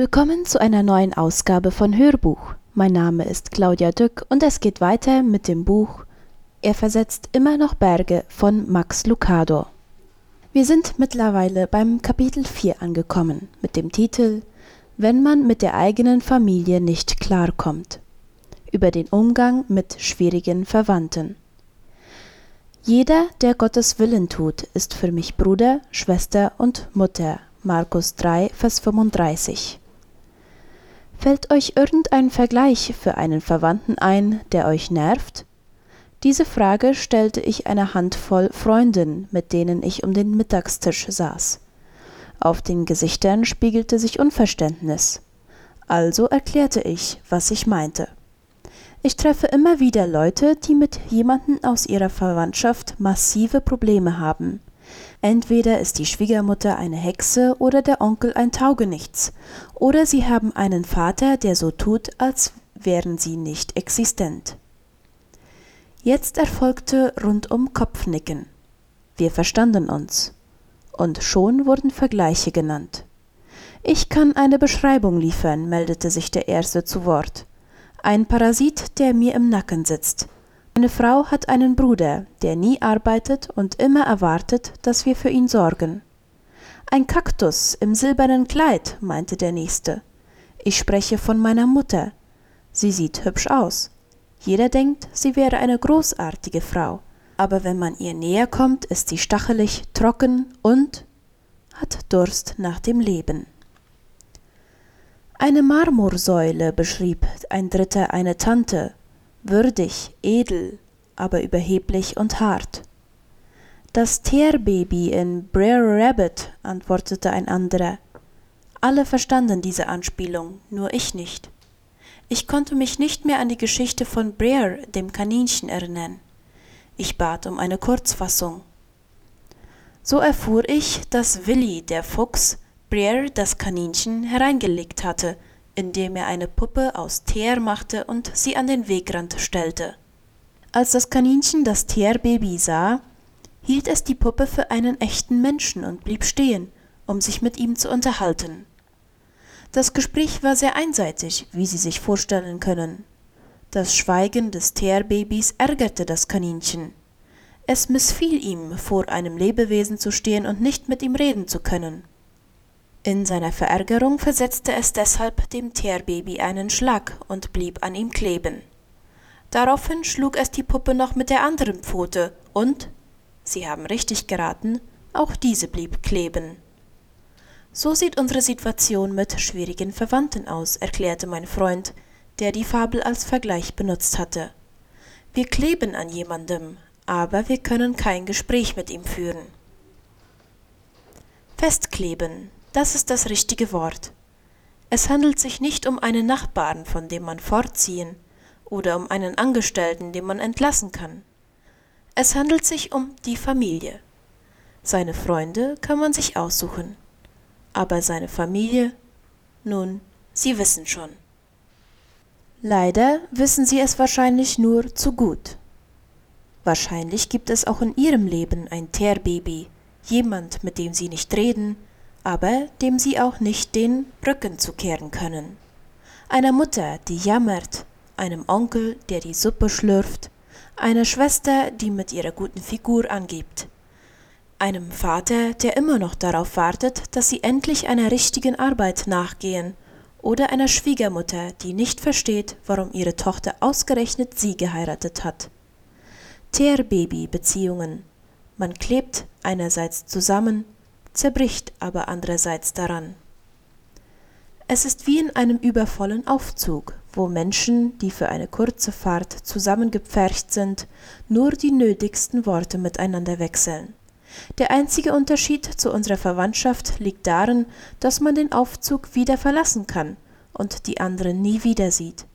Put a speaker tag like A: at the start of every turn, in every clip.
A: Willkommen zu einer neuen Ausgabe von Hörbuch. Mein Name ist Claudia Dück und es geht weiter mit dem Buch Er versetzt immer noch Berge von Max Lucado. Wir sind mittlerweile beim Kapitel 4 angekommen mit dem Titel Wenn man mit der eigenen Familie nicht klarkommt. Über den Umgang mit schwierigen Verwandten. Jeder, der Gottes Willen tut, ist für mich Bruder, Schwester und Mutter. Markus 3, Vers 35. Fällt euch irgendein Vergleich für einen Verwandten ein, der euch nervt? Diese Frage stellte ich einer Handvoll Freundinnen, mit denen ich um den Mittagstisch saß. Auf den Gesichtern spiegelte sich Unverständnis. Also erklärte ich, was ich meinte. Ich treffe immer wieder Leute, die mit jemandem aus ihrer Verwandtschaft massive Probleme haben. Entweder ist die Schwiegermutter eine Hexe oder der Onkel ein Taugenichts, oder sie haben einen Vater, der so tut, als wären sie nicht existent. Jetzt erfolgte rundum Kopfnicken. Wir verstanden uns. Und schon wurden Vergleiche genannt. Ich kann eine Beschreibung liefern, meldete sich der Erste zu Wort. Ein Parasit, der mir im Nacken sitzt. Meine Frau hat einen Bruder, der nie arbeitet und immer erwartet, dass wir für ihn sorgen. Ein Kaktus im silbernen Kleid, meinte der Nächste. Ich spreche von meiner Mutter. Sie sieht hübsch aus. Jeder denkt, sie wäre eine großartige Frau, aber wenn man ihr näher kommt, ist sie stachelig, trocken und hat Durst nach dem Leben. Eine Marmorsäule beschrieb ein Dritter eine Tante, würdig, edel, aber überheblich und hart. Das Teerbaby in Brer Rabbit, antwortete ein anderer. Alle verstanden diese Anspielung, nur ich nicht. Ich konnte mich nicht mehr an die Geschichte von Brer, dem Kaninchen, erinnern. Ich bat um eine Kurzfassung. So erfuhr ich, dass Willi, der Fuchs, Brer das Kaninchen hereingelegt hatte, indem er eine Puppe aus Teer machte und sie an den Wegrand stellte. Als das Kaninchen das Teerbaby sah, hielt es die Puppe für einen echten Menschen und blieb stehen, um sich mit ihm zu unterhalten. Das Gespräch war sehr einseitig, wie Sie sich vorstellen können. Das Schweigen des Teerbabys ärgerte das Kaninchen. Es missfiel ihm, vor einem Lebewesen zu stehen und nicht mit ihm reden zu können. In seiner Verärgerung versetzte es deshalb dem Teerbaby einen Schlag und blieb an ihm kleben. Daraufhin schlug es die Puppe noch mit der anderen Pfote und, Sie haben richtig geraten, auch diese blieb kleben. So sieht unsere Situation mit schwierigen Verwandten aus, erklärte mein Freund, der die Fabel als Vergleich benutzt hatte. Wir kleben an jemandem, aber wir können kein Gespräch mit ihm führen. Festkleben, das ist das richtige Wort. Es handelt sich nicht um einen Nachbarn, von dem man fortziehen, oder um einen Angestellten, den man entlassen kann. Es handelt sich um die Familie. Seine Freunde kann man sich aussuchen. Aber seine Familie, nun, Sie wissen schon. Leider wissen Sie es wahrscheinlich nur zu gut. Wahrscheinlich gibt es auch in Ihrem Leben ein Teerbaby, jemand, mit dem Sie nicht reden, aber dem sie auch nicht den Rücken zukehren können. Einer Mutter, die jammert, einem Onkel, der die Suppe schlürft, einer Schwester, die mit ihrer guten Figur angibt, einem Vater, der immer noch darauf wartet, dass sie endlich einer richtigen Arbeit nachgehen, oder einer Schwiegermutter, die nicht versteht, warum ihre Tochter ausgerechnet sie geheiratet hat. Teerbaby-Beziehungen. Man klebt einerseits zusammen, zerbricht aber andererseits daran. Es ist wie in einem übervollen Aufzug, wo Menschen, die für eine kurze Fahrt zusammengepfercht sind, nur die nötigsten Worte miteinander wechseln. Der einzige Unterschied zu unserer Verwandtschaft liegt darin, dass man den Aufzug wieder verlassen kann und die anderen nie wieder sieht,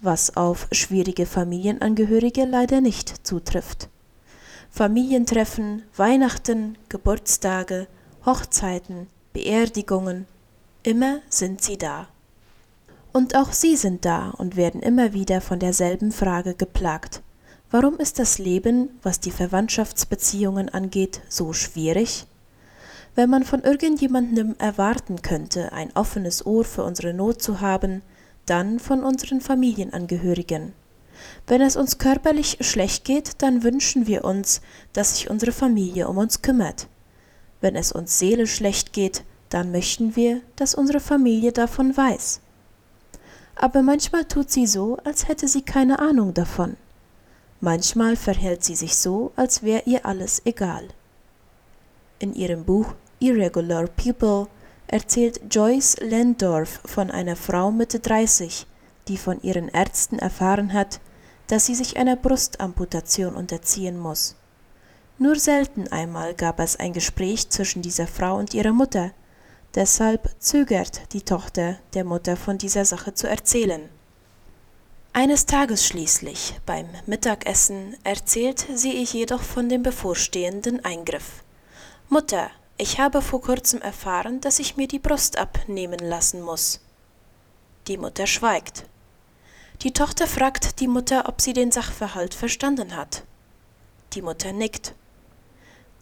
A: was auf schwierige Familienangehörige leider nicht zutrifft. Familientreffen, Weihnachten, Geburtstage, Hochzeiten, Beerdigungen, immer sind sie da. Und auch sie sind da und werden immer wieder von derselben Frage geplagt. Warum ist das Leben, was die Verwandtschaftsbeziehungen angeht, so schwierig? Wenn man von irgendjemandem erwarten könnte, ein offenes Ohr für unsere Not zu haben, dann von unseren Familienangehörigen. Wenn es uns körperlich schlecht geht, dann wünschen wir uns, dass sich unsere Familie um uns kümmert. Wenn es uns seelisch schlecht geht, dann möchten wir, dass unsere Familie davon weiß. Aber manchmal tut sie so, als hätte sie keine Ahnung davon. Manchmal verhält sie sich so, als wäre ihr alles egal. In ihrem Buch Irregular People erzählt Joyce Lendorf von einer Frau Mitte 30, die von ihren Ärzten erfahren hat, dass sie sich einer Brustamputation unterziehen muss. Nur selten einmal gab es ein Gespräch zwischen dieser Frau und ihrer Mutter, deshalb zögert die Tochter der Mutter von dieser Sache zu erzählen. Eines Tages schließlich, beim Mittagessen, erzählt sie ich jedoch von dem bevorstehenden Eingriff. Mutter, ich habe vor kurzem erfahren, dass ich mir die Brust abnehmen lassen muss. Die Mutter schweigt. Die Tochter fragt die Mutter, ob sie den Sachverhalt verstanden hat. Die Mutter nickt.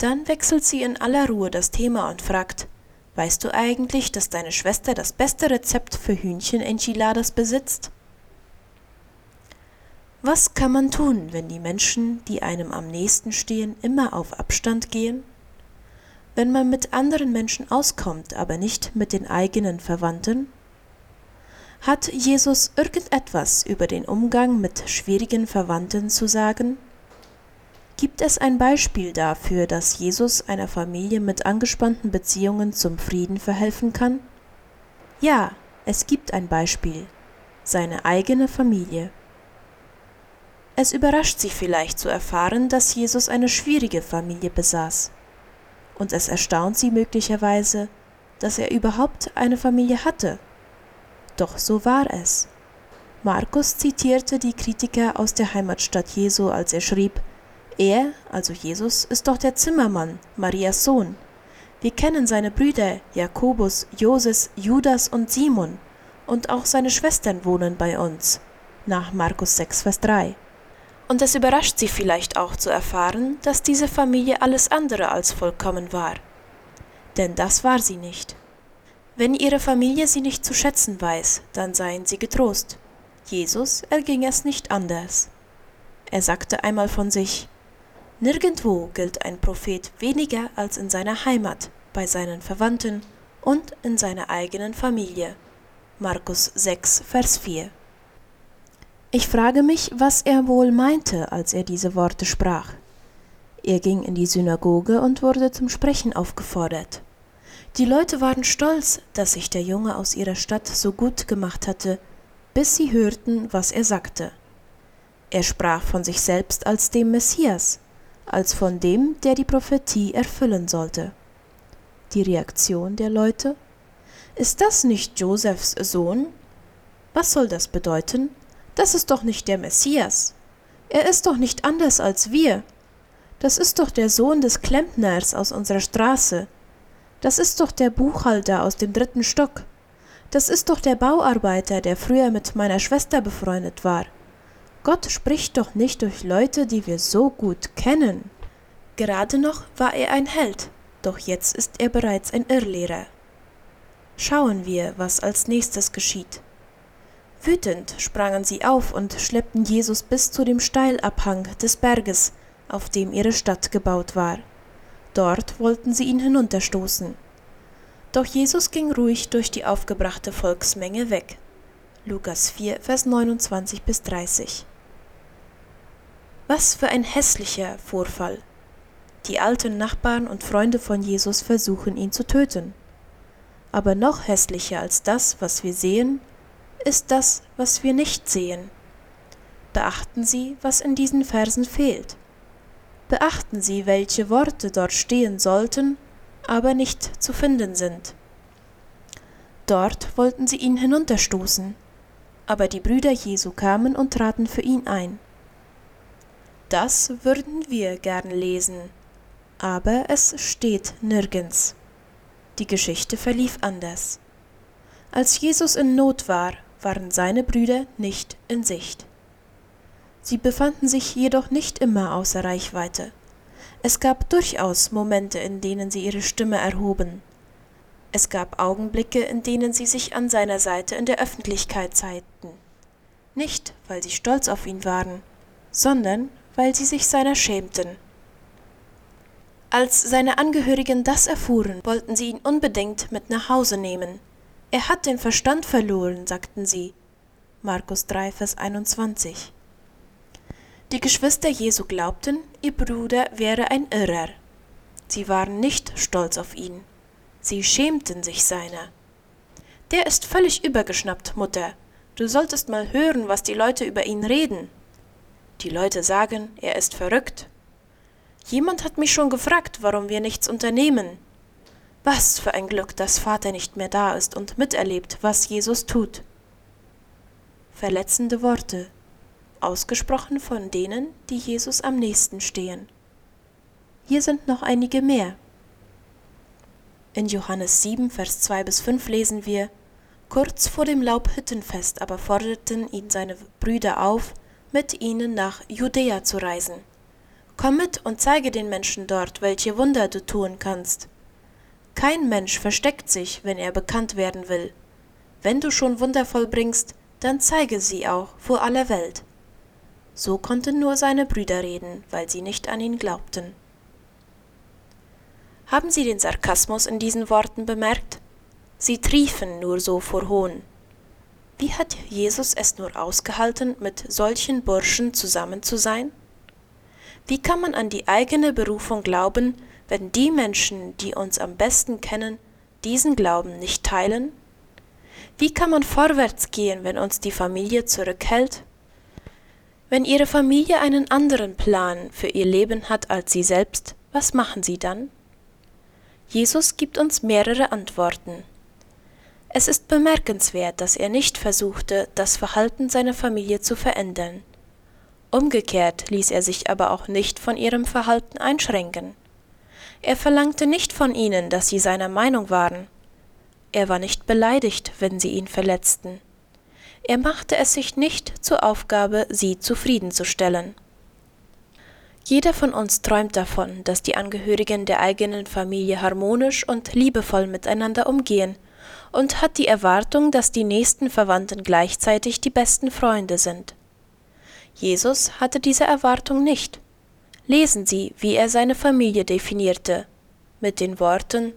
A: Dann wechselt sie in aller Ruhe das Thema und fragt, Weißt du eigentlich, dass deine Schwester das beste Rezept für Hühnchen-Enchiladas besitzt? Was kann man tun, wenn die Menschen, die einem am nächsten stehen, immer auf Abstand gehen? wenn man mit anderen Menschen auskommt, aber nicht mit den eigenen Verwandten? Hat Jesus irgendetwas über den Umgang mit schwierigen Verwandten zu sagen? Gibt es ein Beispiel dafür, dass Jesus einer Familie mit angespannten Beziehungen zum Frieden verhelfen kann? Ja, es gibt ein Beispiel, seine eigene Familie. Es überrascht Sie vielleicht zu erfahren, dass Jesus eine schwierige Familie besaß und es erstaunt sie möglicherweise, dass er überhaupt eine Familie hatte. Doch so war es. Markus zitierte die Kritiker aus der Heimatstadt Jesu, als er schrieb, er, also Jesus, ist doch der Zimmermann, Marias Sohn. Wir kennen seine Brüder Jakobus, Joses, Judas und Simon, und auch seine Schwestern wohnen bei uns. Nach Markus 6, Vers 3 und es überrascht sie vielleicht auch zu erfahren, dass diese Familie alles andere als vollkommen war. Denn das war sie nicht. Wenn ihre Familie sie nicht zu schätzen weiß, dann seien sie getrost. Jesus erging es nicht anders. Er sagte einmal von sich, Nirgendwo gilt ein Prophet weniger als in seiner Heimat, bei seinen Verwandten und in seiner eigenen Familie. Markus 6, Vers 4 ich frage mich, was er wohl meinte, als er diese Worte sprach. Er ging in die Synagoge und wurde zum Sprechen aufgefordert. Die Leute waren stolz, dass sich der Junge aus ihrer Stadt so gut gemacht hatte, bis sie hörten, was er sagte. Er sprach von sich selbst als dem Messias, als von dem, der die Prophetie erfüllen sollte. Die Reaktion der Leute? Ist das nicht Josephs Sohn? Was soll das bedeuten? Das ist doch nicht der Messias. Er ist doch nicht anders als wir. Das ist doch der Sohn des Klempners aus unserer Straße. Das ist doch der Buchhalter aus dem dritten Stock. Das ist doch der Bauarbeiter, der früher mit meiner Schwester befreundet war. Gott spricht doch nicht durch Leute, die wir so gut kennen. Gerade noch war er ein Held, doch jetzt ist er bereits ein Irrlehrer. Schauen wir, was als nächstes geschieht. Wütend sprangen sie auf und schleppten Jesus bis zu dem Steilabhang des Berges, auf dem ihre Stadt gebaut war. Dort wollten sie ihn hinunterstoßen. Doch Jesus ging ruhig durch die aufgebrachte Volksmenge weg. Lukas 4, Vers 29 bis 30. Was für ein hässlicher Vorfall. Die alten Nachbarn und Freunde von Jesus versuchen ihn zu töten. Aber noch hässlicher als das, was wir sehen, ist das, was wir nicht sehen. Beachten Sie, was in diesen Versen fehlt. Beachten Sie, welche Worte dort stehen sollten, aber nicht zu finden sind. Dort wollten sie ihn hinunterstoßen, aber die Brüder Jesu kamen und traten für ihn ein. Das würden wir gern lesen, aber es steht nirgends. Die Geschichte verlief anders. Als Jesus in Not war, waren seine Brüder nicht in Sicht. Sie befanden sich jedoch nicht immer außer Reichweite. Es gab durchaus Momente, in denen sie ihre Stimme erhoben. Es gab Augenblicke, in denen sie sich an seiner Seite in der Öffentlichkeit zeigten. Nicht, weil sie stolz auf ihn waren, sondern weil sie sich seiner schämten. Als seine Angehörigen das erfuhren, wollten sie ihn unbedingt mit nach Hause nehmen. Er hat den Verstand verloren, sagten sie. Markus 3, Vers 21. Die Geschwister Jesu glaubten, ihr Bruder wäre ein Irrer. Sie waren nicht stolz auf ihn. Sie schämten sich seiner. Der ist völlig übergeschnappt, Mutter. Du solltest mal hören, was die Leute über ihn reden. Die Leute sagen, er ist verrückt. Jemand hat mich schon gefragt, warum wir nichts unternehmen. Was für ein Glück, dass Vater nicht mehr da ist und miterlebt, was Jesus tut. Verletzende Worte, ausgesprochen von denen, die Jesus am nächsten stehen. Hier sind noch einige mehr. In Johannes 7, Vers 2 bis 5 lesen wir, Kurz vor dem Laubhüttenfest aber forderten ihn seine Brüder auf, mit ihnen nach Judäa zu reisen. Komm mit und zeige den Menschen dort, welche Wunder du tun kannst. Kein Mensch versteckt sich, wenn er bekannt werden will. Wenn du schon Wunder vollbringst, dann zeige sie auch vor aller Welt. So konnten nur seine Brüder reden, weil sie nicht an ihn glaubten. Haben Sie den Sarkasmus in diesen Worten bemerkt? Sie triefen nur so vor Hohn. Wie hat Jesus es nur ausgehalten, mit solchen Burschen zusammen zu sein? Wie kann man an die eigene Berufung glauben, wenn die Menschen, die uns am besten kennen, diesen Glauben nicht teilen? Wie kann man vorwärts gehen, wenn uns die Familie zurückhält? Wenn Ihre Familie einen anderen Plan für ihr Leben hat als Sie selbst, was machen Sie dann? Jesus gibt uns mehrere Antworten. Es ist bemerkenswert, dass er nicht versuchte, das Verhalten seiner Familie zu verändern. Umgekehrt ließ er sich aber auch nicht von ihrem Verhalten einschränken. Er verlangte nicht von ihnen, dass sie seiner Meinung waren. Er war nicht beleidigt, wenn sie ihn verletzten. Er machte es sich nicht zur Aufgabe, sie zufriedenzustellen. Jeder von uns träumt davon, dass die Angehörigen der eigenen Familie harmonisch und liebevoll miteinander umgehen und hat die Erwartung, dass die nächsten Verwandten gleichzeitig die besten Freunde sind. Jesus hatte diese Erwartung nicht. Lesen Sie, wie er seine Familie definierte, mit den Worten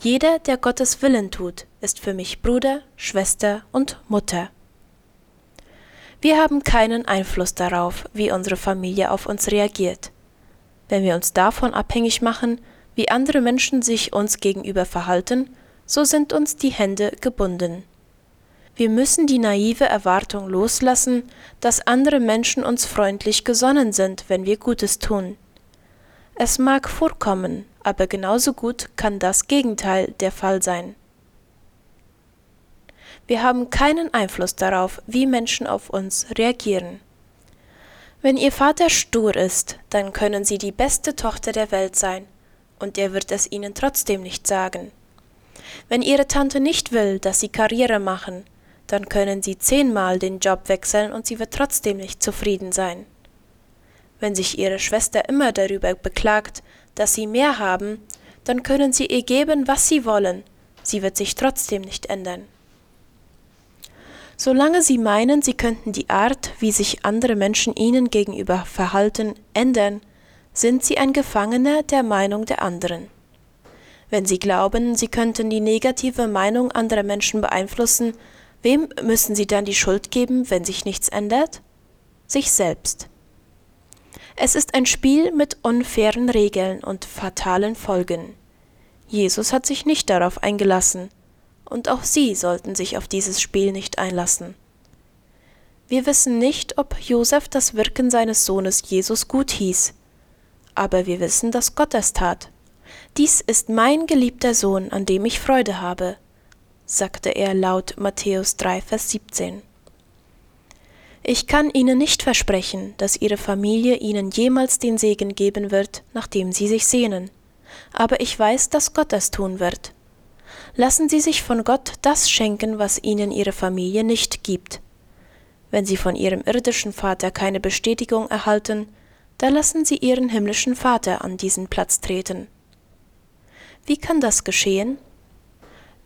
A: Jeder, der Gottes Willen tut, ist für mich Bruder, Schwester und Mutter. Wir haben keinen Einfluss darauf, wie unsere Familie auf uns reagiert. Wenn wir uns davon abhängig machen, wie andere Menschen sich uns gegenüber verhalten, so sind uns die Hände gebunden. Wir müssen die naive Erwartung loslassen, dass andere Menschen uns freundlich gesonnen sind, wenn wir Gutes tun. Es mag vorkommen, aber genauso gut kann das Gegenteil der Fall sein. Wir haben keinen Einfluss darauf, wie Menschen auf uns reagieren. Wenn Ihr Vater stur ist, dann können Sie die beste Tochter der Welt sein, und er wird es Ihnen trotzdem nicht sagen. Wenn Ihre Tante nicht will, dass Sie Karriere machen, dann können Sie zehnmal den Job wechseln und sie wird trotzdem nicht zufrieden sein. Wenn sich Ihre Schwester immer darüber beklagt, dass Sie mehr haben, dann können Sie ihr geben, was Sie wollen, sie wird sich trotzdem nicht ändern. Solange sie meinen, sie könnten die Art, wie sich andere Menschen ihnen gegenüber verhalten, ändern, sind sie ein Gefangener der Meinung der anderen. Wenn sie glauben, sie könnten die negative Meinung anderer Menschen beeinflussen, wem müssen sie dann die Schuld geben, wenn sich nichts ändert? Sich selbst. Es ist ein Spiel mit unfairen Regeln und fatalen Folgen. Jesus hat sich nicht darauf eingelassen, und auch sie sollten sich auf dieses Spiel nicht einlassen. Wir wissen nicht, ob Josef das Wirken seines Sohnes Jesus gut hieß, aber wir wissen, dass Gott es tat. Dies ist mein geliebter Sohn, an dem ich Freude habe, sagte er laut Matthäus 3, Vers 17. Ich kann Ihnen nicht versprechen, dass Ihre Familie Ihnen jemals den Segen geben wird, nach dem Sie sich sehnen, aber ich weiß, dass Gott es tun wird lassen Sie sich von Gott das schenken, was Ihnen Ihre Familie nicht gibt. Wenn Sie von Ihrem irdischen Vater keine Bestätigung erhalten, da lassen sie ihren himmlischen Vater an diesen Platz treten. Wie kann das geschehen?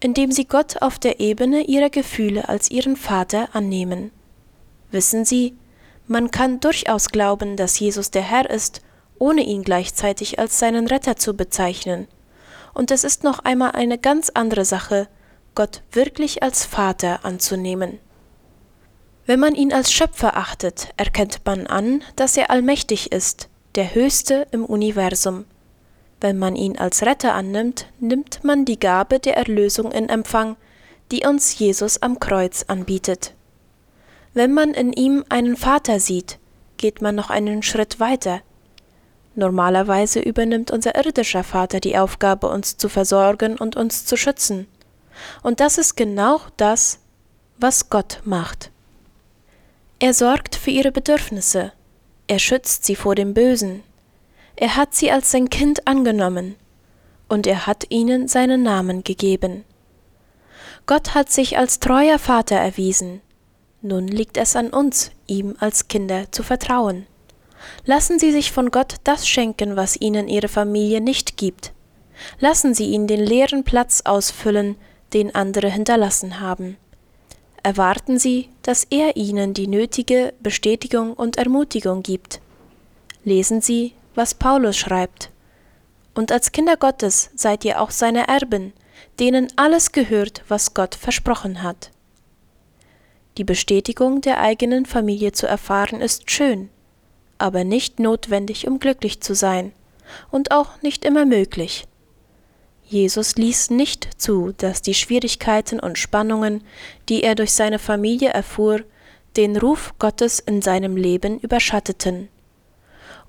A: Indem sie Gott auf der Ebene ihrer Gefühle als ihren Vater annehmen. Wissen Sie, man kann durchaus glauben, dass Jesus der Herr ist, ohne ihn gleichzeitig als seinen Retter zu bezeichnen. Und es ist noch einmal eine ganz andere Sache, Gott wirklich als Vater anzunehmen. Wenn man ihn als Schöpfer achtet, erkennt man an, dass er allmächtig ist, der Höchste im Universum. Wenn man ihn als Retter annimmt, nimmt man die Gabe der Erlösung in Empfang, die uns Jesus am Kreuz anbietet. Wenn man in ihm einen Vater sieht, geht man noch einen Schritt weiter. Normalerweise übernimmt unser irdischer Vater die Aufgabe, uns zu versorgen und uns zu schützen. Und das ist genau das, was Gott macht. Er sorgt für ihre Bedürfnisse. Er schützt sie vor dem Bösen. Er hat sie als sein Kind angenommen. Und er hat ihnen seinen Namen gegeben. Gott hat sich als treuer Vater erwiesen. Nun liegt es an uns, ihm als Kinder zu vertrauen. Lassen Sie sich von Gott das schenken, was Ihnen Ihre Familie nicht gibt. Lassen Sie ihn den leeren Platz ausfüllen, den andere hinterlassen haben erwarten sie, dass er ihnen die nötige Bestätigung und Ermutigung gibt. Lesen Sie, was Paulus schreibt. Und als Kinder Gottes seid ihr auch seine Erben, denen alles gehört, was Gott versprochen hat. Die Bestätigung der eigenen Familie zu erfahren ist schön, aber nicht notwendig, um glücklich zu sein, und auch nicht immer möglich. Jesus ließ nicht zu, dass die Schwierigkeiten und Spannungen, die er durch seine Familie erfuhr, den Ruf Gottes in seinem Leben überschatteten.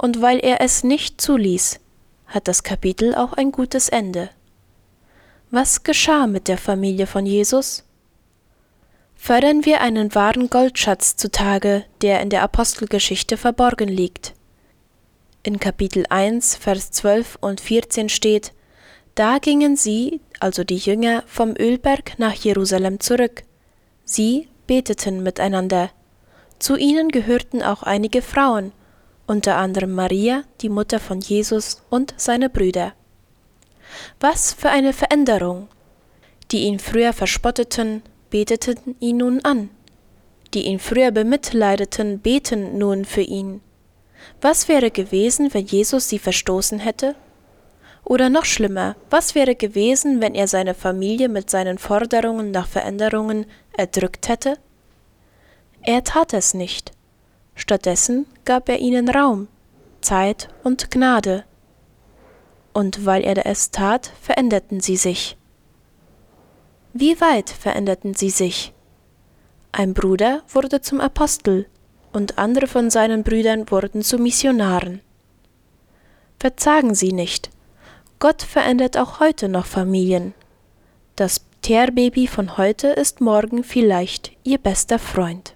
A: Und weil er es nicht zuließ, hat das Kapitel auch ein gutes Ende. Was geschah mit der Familie von Jesus? Fördern wir einen wahren Goldschatz zutage, der in der Apostelgeschichte verborgen liegt. In Kapitel 1, Vers 12 und 14 steht, da gingen sie, also die Jünger, vom Ölberg nach Jerusalem zurück. Sie beteten miteinander. Zu ihnen gehörten auch einige Frauen, unter anderem Maria, die Mutter von Jesus und seine Brüder. Was für eine Veränderung! Die ihn früher verspotteten, beteten ihn nun an. Die ihn früher bemitleideten, beten nun für ihn. Was wäre gewesen, wenn Jesus sie verstoßen hätte? Oder noch schlimmer, was wäre gewesen, wenn er seine Familie mit seinen Forderungen nach Veränderungen erdrückt hätte? Er tat es nicht. Stattdessen gab er ihnen Raum, Zeit und Gnade. Und weil er es tat, veränderten sie sich. Wie weit veränderten sie sich? Ein Bruder wurde zum Apostel, und andere von seinen Brüdern wurden zu Missionaren. Verzagen Sie nicht, Gott verändert auch heute noch Familien. Das Teerbaby von heute ist morgen vielleicht ihr bester Freund.